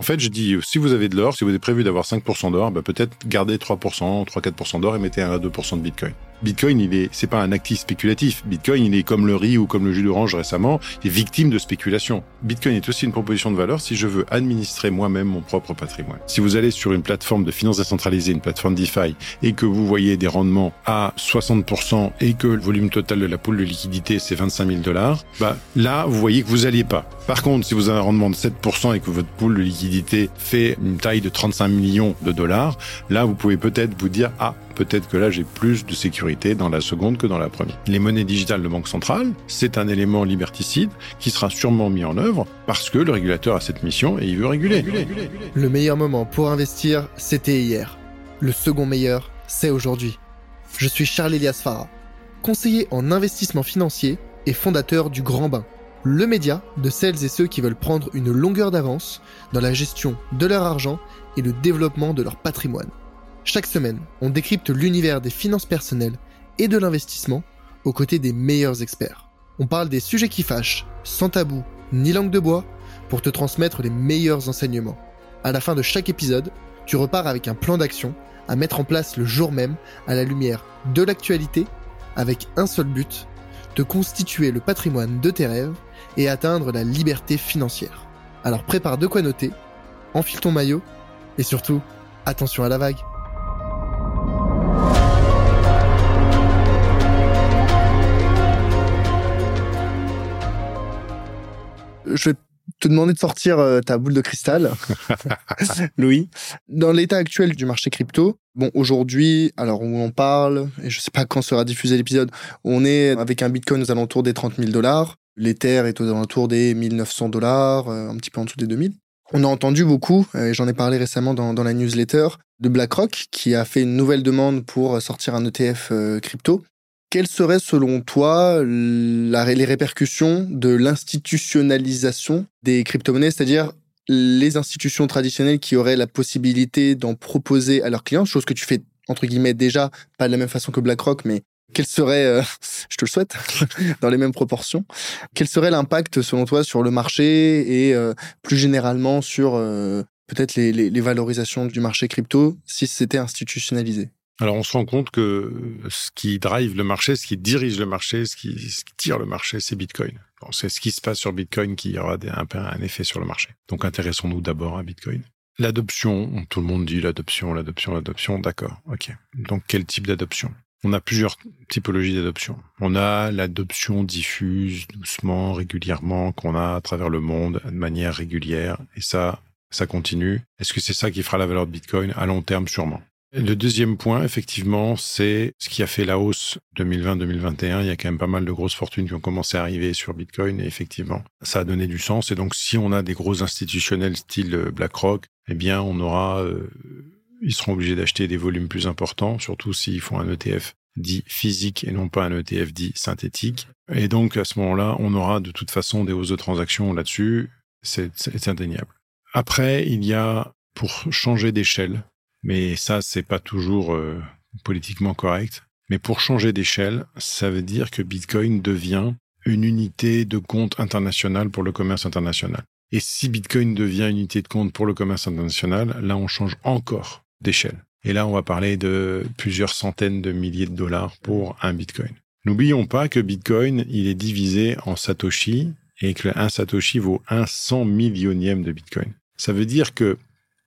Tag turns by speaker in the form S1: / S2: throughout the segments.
S1: En fait, je dis, si vous avez de l'or, si vous avez prévu d'avoir 5% d'or, bah, peut-être gardez 3%, 3-4% d'or et mettez 1 à 2% de Bitcoin. Bitcoin, il est, c'est pas un actif spéculatif. Bitcoin, il est comme le riz ou comme le jus d'orange récemment, il est victime de spéculation. Bitcoin est aussi une proposition de valeur si je veux administrer moi-même mon propre patrimoine. Si vous allez sur une plateforme de finance décentralisée, une plateforme DeFi, et que vous voyez des rendements à 60% et que le volume total de la poule de liquidité c'est 25 000 dollars, bah, là, vous voyez que vous alliez pas. Par contre, si vous avez un rendement de 7% et que votre poule de liquidité fait une taille de 35 millions de dollars, là, vous pouvez peut-être vous dire, ah, peut-être que là j'ai plus de sécurité dans la seconde que dans la première. Les monnaies digitales de banque centrale, c'est un élément liberticide qui sera sûrement mis en œuvre parce que le régulateur a cette mission et il veut réguler.
S2: Le meilleur moment pour investir, c'était hier. Le second meilleur, c'est aujourd'hui. Je suis Charles Elias Farah, conseiller en investissement financier et fondateur du Grand Bain, le média de celles et ceux qui veulent prendre une longueur d'avance dans la gestion de leur argent et le développement de leur patrimoine. Chaque semaine, on décrypte l'univers des finances personnelles et de l'investissement aux côtés des meilleurs experts. On parle des sujets qui fâchent, sans tabou ni langue de bois, pour te transmettre les meilleurs enseignements. À la fin de chaque épisode, tu repars avec un plan d'action à mettre en place le jour même à la lumière de l'actualité avec un seul but, te constituer le patrimoine de tes rêves et atteindre la liberté financière. Alors prépare de quoi noter, enfile ton maillot et surtout, attention à la vague. Je vais te demander de sortir euh, ta boule de cristal, Louis. Dans l'état actuel du marché crypto, bon, aujourd'hui, alors où on parle, et je sais pas quand sera diffusé l'épisode, on est avec un bitcoin aux alentours des 30 000 dollars. L'Ether est aux alentours des 1900 dollars, euh, un petit peu en dessous des 2000. On a entendu beaucoup, et j'en ai parlé récemment dans, dans, la newsletter, de BlackRock qui a fait une nouvelle demande pour sortir un ETF euh, crypto. Quelles seraient selon toi les répercussions de l'institutionnalisation des crypto-monnaies, c'est-à-dire les institutions traditionnelles qui auraient la possibilité d'en proposer à leurs clients, chose que tu fais entre guillemets déjà, pas de la même façon que BlackRock, mais quel serait, euh, je te le souhaite, dans les mêmes proportions, quel serait l'impact selon toi sur le marché et euh, plus généralement sur euh, peut-être les valorisations du marché crypto si c'était institutionnalisé?
S1: Alors on se rend compte que ce qui drive le marché, ce qui dirige le marché, ce qui, tire le marché, c'est Bitcoin. c'est ce qui se passe sur Bitcoin qui aura un, un effet sur le marché. Donc intéressons-nous d'abord à Bitcoin. L'adoption, tout le monde dit l'adoption, l'adoption, l'adoption, d'accord, ok. Donc quel type d'adoption? On a plusieurs typologies d'adoption. On a l'adoption diffuse, doucement, régulièrement, qu'on a à travers le monde, de manière régulière, et ça, ça continue. Est-ce que c'est ça qui fera la valeur de Bitcoin? À long terme, sûrement. Le deuxième point, effectivement, c'est ce qui a fait la hausse 2020-2021. Il y a quand même pas mal de grosses fortunes qui ont commencé à arriver sur Bitcoin et effectivement, ça a donné du sens. Et donc, si on a des gros institutionnels style euh, BlackRock, eh bien, on aura, euh, ils seront obligés d'acheter des volumes plus importants, surtout s'ils font un ETF dit physique et non pas un ETF dit synthétique. Et donc, à ce moment-là, on aura de toute façon des hausses de transactions là-dessus. C'est indéniable. Après, il y a, pour changer d'échelle, mais ça, c'est pas toujours euh, politiquement correct. Mais pour changer d'échelle, ça veut dire que Bitcoin devient une unité de compte international pour le commerce international. Et si Bitcoin devient une unité de compte pour le commerce international, là, on change encore d'échelle. Et là, on va parler de plusieurs centaines de milliers de dollars pour un Bitcoin. N'oublions pas que Bitcoin, il est divisé en Satoshi et que un Satoshi vaut un cent millionième de Bitcoin. Ça veut dire que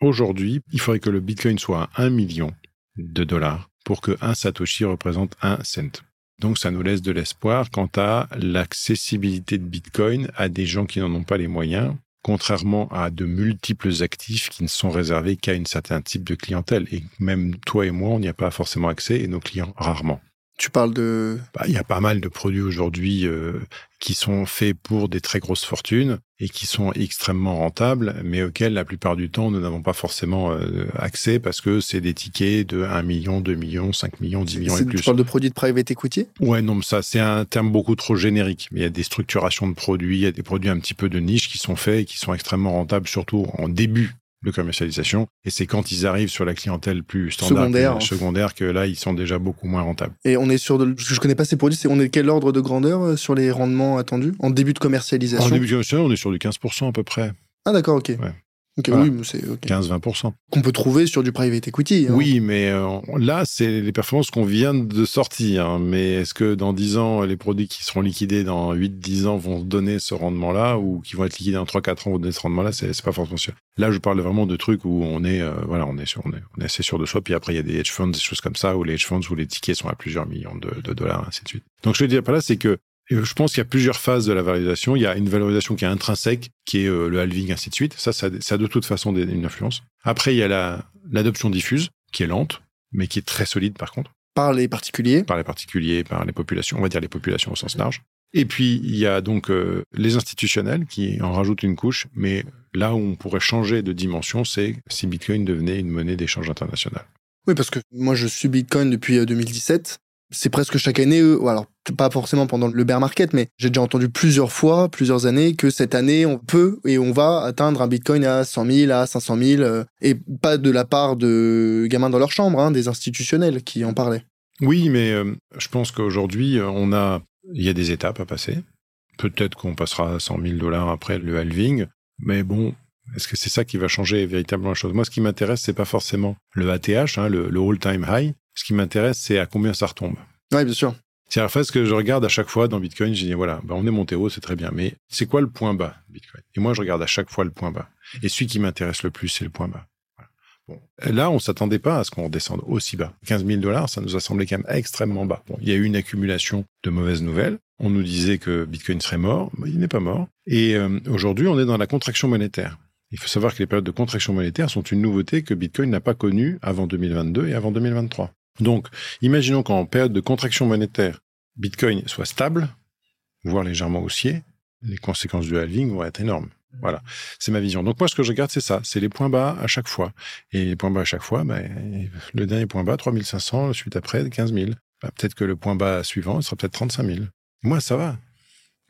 S1: Aujourd'hui, il faudrait que le Bitcoin soit à 1 million de dollars pour que un Satoshi représente un cent. Donc ça nous laisse de l'espoir quant à l'accessibilité de Bitcoin à des gens qui n'en ont pas les moyens, contrairement à de multiples actifs qui ne sont réservés qu'à un certain type de clientèle. Et même toi et moi, on n'y a pas forcément accès et nos clients rarement.
S2: Tu parles de...
S1: Bah, il y a pas mal de produits aujourd'hui euh, qui sont faits pour des très grosses fortunes et qui sont extrêmement rentables, mais auxquels la plupart du temps nous n'avons pas forcément euh, accès parce que c'est des tickets de 1 million, 2 millions, 5 millions, 10 millions et plus.
S2: Tu parles de produits de private equity?
S1: Ouais, non, mais ça c'est un terme beaucoup trop générique. Il y a des structurations de produits, il y a des produits un petit peu de niche qui sont faits et qui sont extrêmement rentables, surtout en début de commercialisation. Et c'est quand ils arrivent sur la clientèle plus standard, secondaire, que, secondaire, que là, ils sont déjà beaucoup moins rentables.
S2: Et on est sur de, ce que je connais pas ces produits, c'est on est quel ordre de grandeur euh, sur les rendements attendus? En début de commercialisation?
S1: En début de commercialisation, on est sur du 15% à peu près.
S2: Ah d'accord, ok.
S1: Voilà.
S2: oui, c'est ok.
S1: 15-20%.
S2: qu'on peut trouver sur du private equity. hein.
S1: Oui, mais euh, là, c'est les performances qu'on vient de sortir. hein. Mais est-ce que dans 10 ans, les produits qui seront liquidés dans 8-10 ans vont donner ce rendement-là ou qui vont être liquidés dans 3-4 ans vont donner ce rendement-là? C'est pas forcément sûr. Là, je parle vraiment de trucs où on est, euh, voilà, on est, sûr, on, est, on est assez sûr de soi. Puis après, il y a des hedge funds, des choses comme ça, où les hedge funds, où les tickets sont à plusieurs millions de, de dollars, ainsi de suite. Donc, je veux dire par là, c'est que je pense qu'il y a plusieurs phases de la valorisation. Il y a une valorisation qui est intrinsèque, qui est euh, le halving, ainsi de suite. Ça, ça, ça a de toute façon des- une influence. Après, il y a la- l'adoption diffuse, qui est lente, mais qui est très solide par contre,
S2: Par les particuliers.
S1: par les particuliers, par les populations, on va dire les populations au sens large. Et puis, il y a donc euh, les institutionnels qui en rajoutent une couche, mais là où on pourrait changer de dimension, c'est si Bitcoin devenait une monnaie d'échange international.
S2: Oui, parce que moi, je suis Bitcoin depuis euh, 2017. C'est presque chaque année, alors pas forcément pendant le bear market, mais j'ai déjà entendu plusieurs fois, plusieurs années, que cette année, on peut et on va atteindre un Bitcoin à 100 000, à 500 000, euh, et pas de la part de gamins dans leur chambre, hein, des institutionnels qui en parlaient.
S1: Oui, mais euh, je pense qu'aujourd'hui, euh, on a, il y a des étapes à passer. Peut-être qu'on passera à 100 000 dollars après le halving, mais bon, est-ce que c'est ça qui va changer véritablement la chose Moi, ce qui m'intéresse, c'est pas forcément le ATH, hein, le all-time high. Ce qui m'intéresse, c'est à combien ça retombe.
S2: Oui, bien sûr.
S1: C'est fait ce que je regarde à chaque fois dans Bitcoin. Je dis voilà, bah, on est monté haut, c'est très bien, mais c'est quoi le point bas Bitcoin? Et moi, je regarde à chaque fois le point bas. Et celui qui m'intéresse le plus, c'est le point bas. Voilà. Bon. Là, on s'attendait pas à ce qu'on redescende aussi bas. 15 000 dollars, ça nous a semblé quand même extrêmement bas. Bon, il y a eu une accumulation de mauvaises nouvelles. On nous disait que Bitcoin serait mort, mais il n'est pas mort. Et euh, aujourd'hui, on est dans la contraction monétaire. Il faut savoir que les périodes de contraction monétaire sont une nouveauté que Bitcoin n'a pas connue avant 2022 et avant 2023. Donc, imaginons qu'en période de contraction monétaire, Bitcoin soit stable, voire légèrement haussier, les conséquences du halving vont être énormes. Voilà, c'est ma vision. Donc moi, ce que je regarde, c'est ça, c'est les points bas à chaque fois. Et les points bas à chaque fois, ben, le dernier point bas, 3500, le suite après, 15 000. Ben, peut-être que le point bas suivant, ce sera peut-être 35 000. Moi, ça va.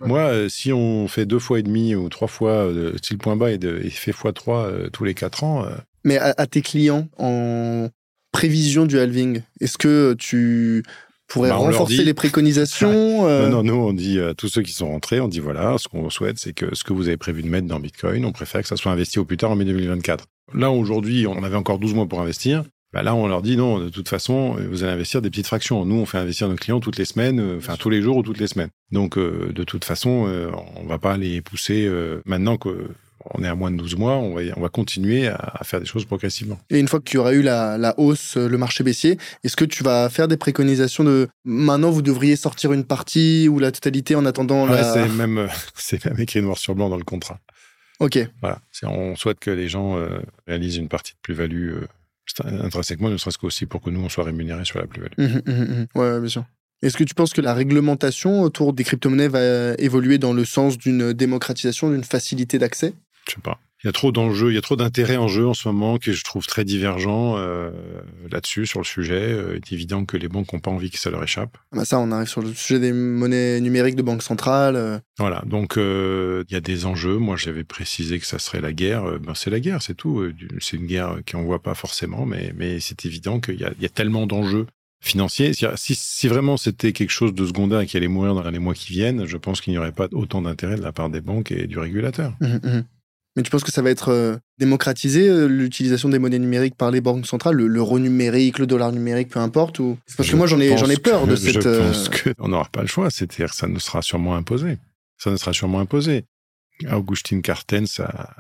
S2: Ouais.
S1: Moi, euh, si on fait deux fois et demi ou trois fois, euh, si le point bas est, de, fait fois trois euh, tous les quatre ans, euh,
S2: Mais à, à tes clients, en prévision du halving, est-ce que tu pourrais
S1: Bah,
S2: renforcer
S1: dit-
S2: les préconisations euh,
S1: Non, non, nous, on dit à tous ceux qui sont rentrés, on dit voilà, ce qu'on souhaite, c'est que ce que vous avez prévu de mettre dans Bitcoin, on préfère que ça soit investi au plus tard en mai 2024. Là, aujourd'hui, on avait encore 12 mois pour investir. Bah là, on leur dit non, de toute façon, vous allez investir des petites fractions. Nous, on fait investir nos clients toutes les semaines, euh, enfin tous les jours ou toutes les semaines. Donc, euh, de toute façon, euh, on va pas les pousser euh, maintenant que on est à moins de 12 mois, on va, on va continuer à, à faire des choses progressivement.
S2: Et une fois que tu auras eu la, la hausse, euh, le marché baissier, est-ce que tu vas faire des préconisations de maintenant vous devriez sortir une partie ou la totalité en attendant
S1: Ouais,
S2: la...
S1: c'est même, euh, c'est même écrit noir sur blanc dans le contrat.
S2: Ok,
S1: Voilà. On souhaite que les gens euh, réalisent une partie de plus-value euh, intrinsèquement, ne serait-ce qu'aussi pour que nous, on soit rémunérés sur la plus-value.
S2: Mhm, mhm. Ouais, ouais, bien sûr. Est-ce que tu penses que la réglementation autour des crypto-monnaies va évoluer dans le sens d'une démocratisation, d'une facilité d'accès?
S1: Je sais pas. Il y a trop d'enjeux, il y a trop d'intérêts en jeu en ce moment que je trouve très divergents euh, là-dessus, sur le sujet. Euh, il est évident que les banques n'ont pas envie que ça leur échappe.
S2: Bah Ça, on arrive sur le sujet des monnaies numériques de banque centrale. euh.
S1: Voilà, donc euh, il y a des enjeux. Moi, j'avais précisé que ça serait la guerre. Ben, c'est la guerre, c'est tout. C'est une guerre qu'on voit pas forcément, mais, mais c'est évident qu'il y y a tellement d'enjeux financiers. C'est-à-dire, Si, si vraiment c'était quelque chose de secondaire qui allait mourir dans les mois qui viennent, je pense qu'il n'y aurait pas autant d'intérêt de la part des banques et du régulateur.
S2: Mhm, mhm. Mais tu penses que ça va être euh, démocratisé, euh, l'utilisation des monnaies numériques par les banques centrales, le- l'euro numérique, le dollar numérique, peu importe ou... Parce que
S1: Je
S2: moi, j'en ai, j'en ai peur
S1: que-
S2: de
S1: Je
S2: cette... euh,
S1: pense qu'on n'aura pas le choix. C'est-à-dire que ça nous sera sûrement imposé. Ça nous sera sûrement imposé. Augustin Cartens a,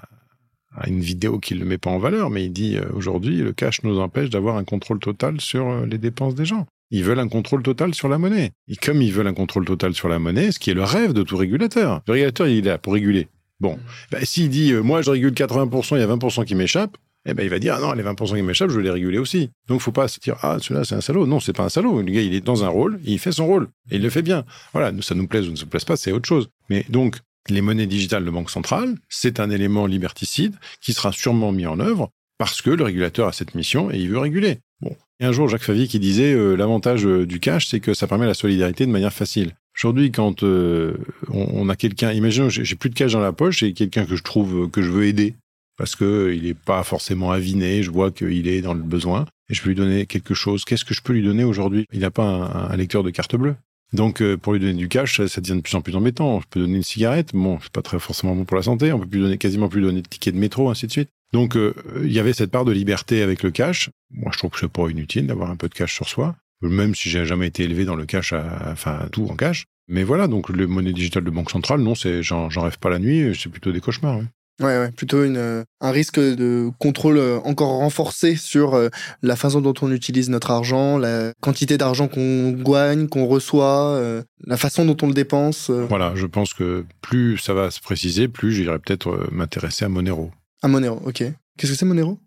S1: a une vidéo qui ne le met pas en valeur, mais il dit euh, aujourd'hui, le cash nous empêche d'avoir un contrôle total sur les dépenses des gens. Ils veulent un contrôle total sur la monnaie. Et comme ils veulent un contrôle total sur la monnaie, ce qui est le rêve de tout régulateur. Le régulateur, il est là pour réguler. Bon, ben, s'il dit, euh, moi je régule 80%, il y a 20% qui m'échappent, eh ben, il va dire, ah non, les 20% qui m'échappent, je veux les réguler aussi. Donc, faut pas se dire, ah, celui-là, c'est un salaud. Non, c'est pas un salaud. Le gars, il est dans un rôle, il fait son rôle. Et il le fait bien. Voilà, nous, ça nous plaise ou ne se plaise pas, c'est autre chose. Mais donc, les monnaies digitales de banque centrale, c'est un élément liberticide qui sera sûrement mis en œuvre parce que le régulateur a cette mission et il veut réguler. Bon. Et un jour, Jacques Favier qui disait, euh, l'avantage euh, du cash, c'est que ça permet la solidarité de manière facile. Aujourd'hui, quand euh, on, a quelqu'un, imaginons, j'ai plus de cash dans la poche et quelqu'un que je trouve que je veux aider parce que euh, n'est pas forcément aviné, je vois qu'il est dans le besoin et je peux lui donner quelque chose. Qu'est-ce que je peux lui donner aujourd'hui? Il n'a pas un, lecteur de carte bleue. Donc, euh, pour lui donner du cash, ça, devient de plus en plus embêtant. Je peux donner une cigarette, bon, c'est pas très forcément bon pour la santé. On peut plus donner, quasiment plus donner de tickets de métro, ainsi de suite. Donc, il y avait cette part de liberté avec le cash. Moi, je trouve que c'est pas inutile d'avoir un peu de cash sur soi, même si j'ai jamais été élevé dans le cash, à, enfin tout en cash. Mais voilà, donc le monnaie digitale de banque centrale, non, c'est j'en rêve pas la nuit, c'est plutôt des cauchemars.
S2: Ouais, ouais, plutôt une, euh, un risque de contrôle euh, encore renforcé sur euh, la façon dont on utilise notre argent, la quantité d'argent qu'on gagne, qu'on reçoit, la façon dont on le dépense.
S1: Voilà, je pense que plus ça va se préciser, plus j'irai peut-être m'intéresser à Monero.
S2: À Monero, ok. Qu'est-ce que c'est Monero?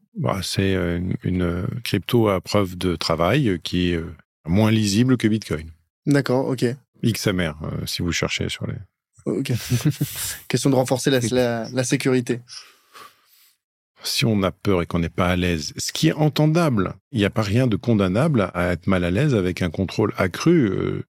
S1: C'est une, une, crypto à preuve de travail qui est moins lisible que Bitcoin.
S2: D'accord, ok.
S1: XMR, si vous cherchez sur les
S2: Ok. Question de renforcer la, sécurité.
S1: Si on a peur et qu'on n'est pas à l'aise, ce qui est entendable, il n'y a pas rien de condamnable à être mal à l'aise avec un contrôle accru.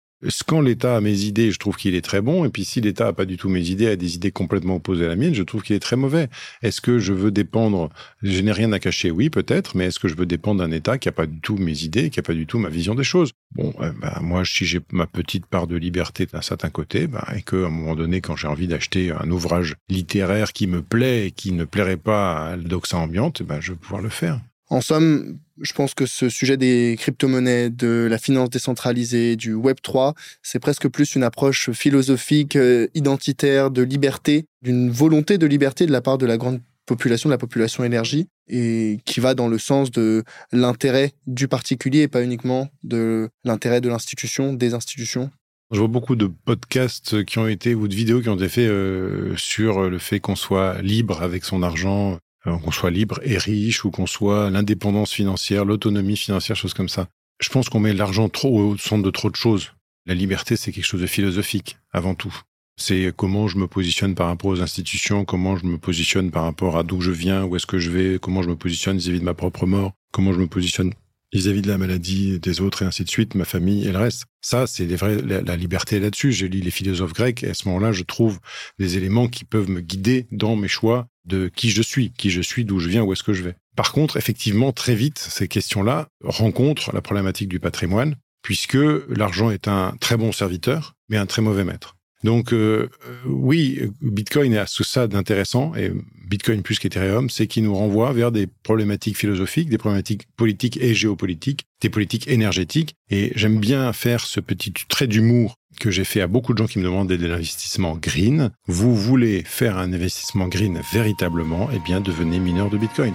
S1: Quand l'État a mes idées, je trouve qu'il est très bon. Et puis si l'État a pas du tout mes idées, a des idées complètement opposées à la mienne, je trouve qu'il est très mauvais. Est-ce que je veux dépendre Je n'ai rien à cacher, oui, peut-être. Mais est-ce que je veux dépendre d'un État qui a pas du tout mes idées, qui a pas du tout ma vision des choses? Bon, bah, moi, si j'ai ma petite part de liberté d'un certain côté, bah, et qu'à un moment donné, quand j'ai envie d'acheter un ouvrage littéraire qui me plaît et qui ne plairait pas à l'Oxa ambiante, bah, je vais pouvoir le faire.
S2: En somme, je pense que ce sujet des crypto-monnaies, de la finance décentralisée, du Web3, c'est presque plus une approche philosophique, euh, identitaire, de liberté, d'une volonté de liberté de la part de la grande population, de la population énergie, et qui va dans le sens de l'intérêt du particulier et pas uniquement de l'intérêt de l'institution, des institutions.
S1: Je vois beaucoup de podcasts qui ont été ou de vidéos qui ont été faits euh, sur le fait qu'on soit libre avec son argent, qu'on soit libre et riche ou qu'on soit l'indépendance financière, l'autonomie financière, choses comme ça. Je pense qu'on met l'argent trop au centre de trop de choses. La liberté, c'est quelque chose de philosophique, avant tout. C'est comment je me positionne par rapport aux institutions, comment je me positionne par rapport à d'où je viens, où est-ce que je vais, comment je me positionne vis-à-vis de ma propre mort, comment je me positionne vis-à-vis de la maladie des autres et ainsi de suite, ma famille et le reste. Ça, c'est la, la liberté là-dessus. Je lis les philosophes grecs et à ce moment-là, je trouve des éléments qui peuvent me guider dans mes choix de qui je suis, qui je suis, d'où je viens, où est-ce que je vais. Par contre, effectivement, très vite, ces questions-là rencontrent la problématique du patrimoine, puisque l'argent est un très bon serviteur, mais un très mauvais maître. Donc euh, oui, Bitcoin est sous ça d'intéressant, et Bitcoin plus qu'Ethereum, c'est qu'il nous renvoie vers des problématiques philosophiques, des problématiques politiques et géopolitiques, des politiques énergétiques. Et j'aime bien faire ce petit trait d'humour que j'ai fait à beaucoup de gens qui me demandaient de l'investissement green. Vous voulez faire un investissement green véritablement, eh bien devenez mineur de Bitcoin.